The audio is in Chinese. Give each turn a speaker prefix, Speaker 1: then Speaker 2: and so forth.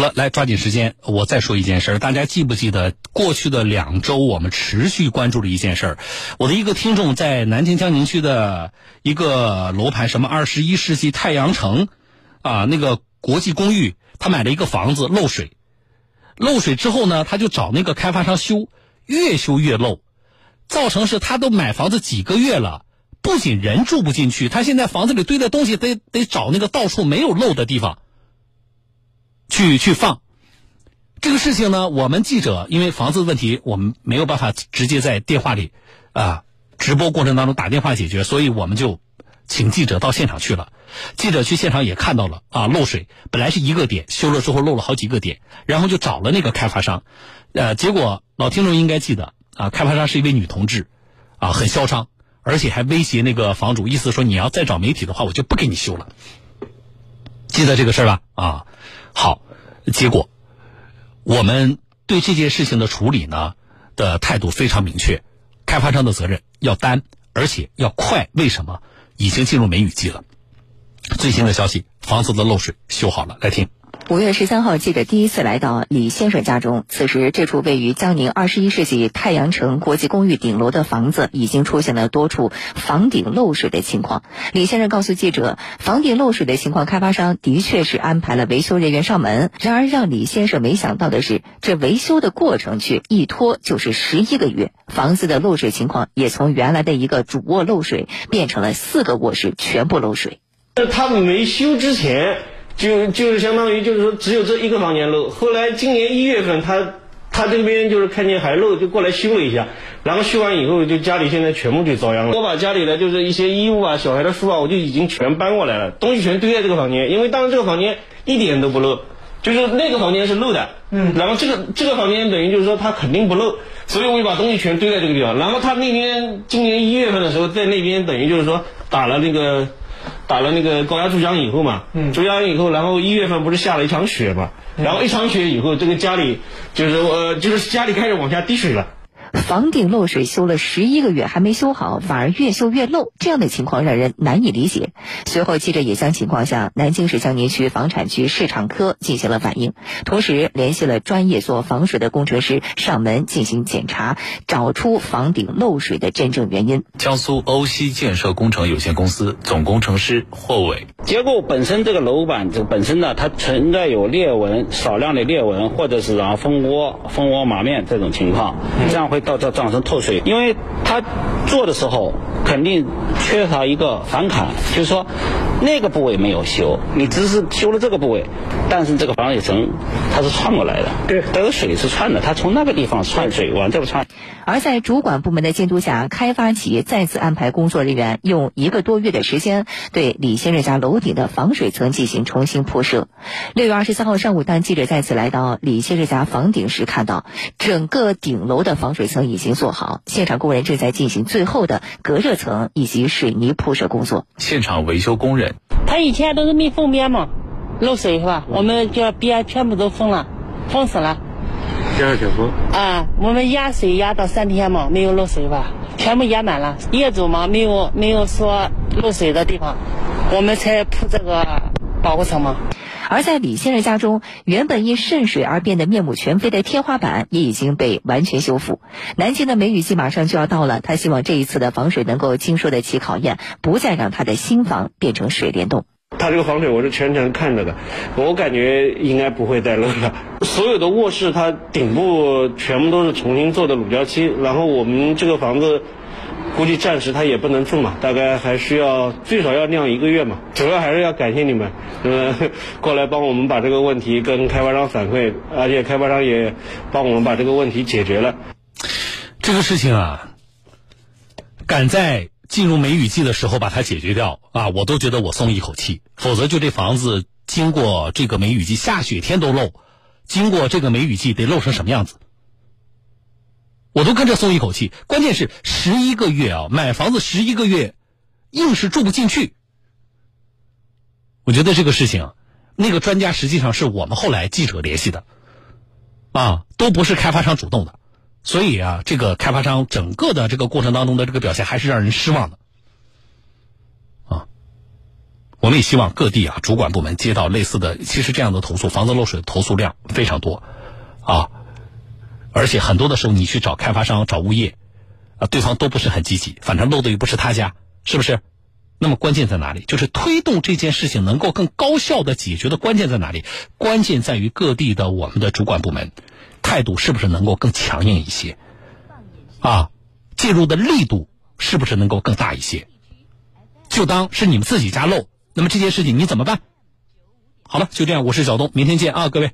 Speaker 1: 好了，来抓紧时间，我再说一件事儿。大家记不记得过去的两周我们持续关注的一件事儿？我的一个听众在南京江宁区的一个楼盘，什么二十一世纪太阳城啊，那个国际公寓，他买了一个房子漏水，漏水之后呢，他就找那个开发商修，越修越漏，造成是他都买房子几个月了，不仅人住不进去，他现在房子里堆的东西得得找那个到处没有漏的地方。去去放，这个事情呢，我们记者因为房子问题，我们没有办法直接在电话里啊直播过程当中打电话解决，所以我们就请记者到现场去了。记者去现场也看到了啊漏水，本来是一个点，修了之后漏了好几个点，然后就找了那个开发商，呃，结果老听众应该记得啊，开发商是一位女同志，啊，很嚣张，而且还威胁那个房主，意思说你要再找媒体的话，我就不给你修了。记得这个事儿吧？啊。好，结果我们对这件事情的处理呢的态度非常明确，开发商的责任要担，而且要快。为什么？已经进入梅雨季了。最新的消息，房子的漏水修好了，来听。
Speaker 2: 五月十三号，记者第一次来到李先生家中。此时，这处位于江宁二十一世纪太阳城国际公寓顶楼的房子已经出现了多处房顶漏水的情况。李先生告诉记者，房顶漏水的情况，开发商的确是安排了维修人员上门。然而，让李先生没想到的是，这维修的过程却一拖就是十一个月。房子的漏水情况也从原来的一个主卧漏水，变成了四个卧室全部漏水。
Speaker 3: 他们没修之前。就就是相当于就是说只有这一个房间漏，后来今年一月份他他这边就是看见还漏，就过来修了一下，然后修完以后就家里现在全部就遭殃了。我把家里的就是一些衣物啊、小孩的书啊，我就已经全搬过来了，东西全堆在这个房间，因为当时这个房间一点都不漏，就是那个房间是漏的，嗯，然后这个这个房间等于就是说它肯定不漏，所以我就把东西全堆在这个地方。然后他那边今年一月份的时候在那边等于就是说打了那个。打了那个高压注浆以后嘛，注浆以后，然后一月份不是下了一场雪嘛，然后一场雪以后，这个家里就是我就是家里开始往下滴水了。
Speaker 2: 房顶漏水修了十一个月还没修好，反而越修越漏，这样的情况让人难以理解。随后，记者也将情况向南京市江宁区房产局市场科进行了反映，同时联系了专业做防水的工程师上门进行检查，找出房顶漏水的真正原因。
Speaker 4: 江苏欧西建设工程有限公司总工程师霍伟：
Speaker 5: 结构本身这个楼板这本身呢，它存在有裂纹，少量的裂纹，或者是啊蜂窝、蜂窝马面这种情况，这样会。到这造成透水，因为他做的时候肯定缺乏一个反坎，就是说那个部位没有修，你只是修了这个部位，但是这个防水层它是串过来的，
Speaker 3: 对，
Speaker 5: 它有水是串的，它从那个地方串水往这边串。
Speaker 2: 而在主管部门的监督下，开发企业再次安排工作人员用一个多月的时间对李先生家楼顶的防水层进行重新铺设。六月二十三号上午，当记者再次来到李先生家房顶时，看到整个顶楼的防水层已经做好，现场工人正在进行最后的隔热层以及水泥铺设工作。
Speaker 4: 现场维修工人，
Speaker 6: 他以前都是密封边嘛，漏水是吧？我们这边全部都封了，封死了。
Speaker 3: 第二条封
Speaker 6: 啊，我们压水压到三天嘛，没有漏水吧？全部压满了。业主嘛，没有没有说漏水的地方，我们才铺这个保护层嘛。
Speaker 2: 而在李先生家中，原本因渗水而变得面目全非的天花板也已经被完全修复。南京的梅雨季马上就要到了，他希望这一次的防水能够经受得起考验，不再让他的新房变成水帘洞。
Speaker 3: 他这个防水我是全程看着的，我感觉应该不会再漏了。所有的卧室它顶部全部都是重新做的乳胶漆，然后我们这个房子估计暂时它也不能住嘛，大概还需要最少要晾一个月嘛。主要还是要感谢你们，呃，过来帮我们把这个问题跟开发商反馈，而且开发商也帮我们把这个问题解决了。
Speaker 1: 这个事情啊，赶在。进入梅雨季的时候把它解决掉啊，我都觉得我松一口气。否则就这房子经过这个梅雨季下雪天都漏，经过这个梅雨季得漏成什么样子？我都跟着松一口气。关键是十一个月啊，买房子十一个月，硬是住不进去。我觉得这个事情，那个专家实际上是我们后来记者联系的，啊，都不是开发商主动的。所以啊，这个开发商整个的这个过程当中的这个表现还是让人失望的，啊，我们也希望各地啊主管部门接到类似的，其实这样的投诉，房子漏水的投诉量非常多，啊，而且很多的时候你去找开发商、找物业，啊，对方都不是很积极，反正漏的又不是他家，是不是？那么关键在哪里？就是推动这件事情能够更高效的解决的关键在哪里？关键在于各地的我们的主管部门态度是不是能够更强硬一些，啊，介入的力度是不是能够更大一些？就当是你们自己家漏。那么这件事情你怎么办？好了，就这样，我是小东，明天见啊，各位。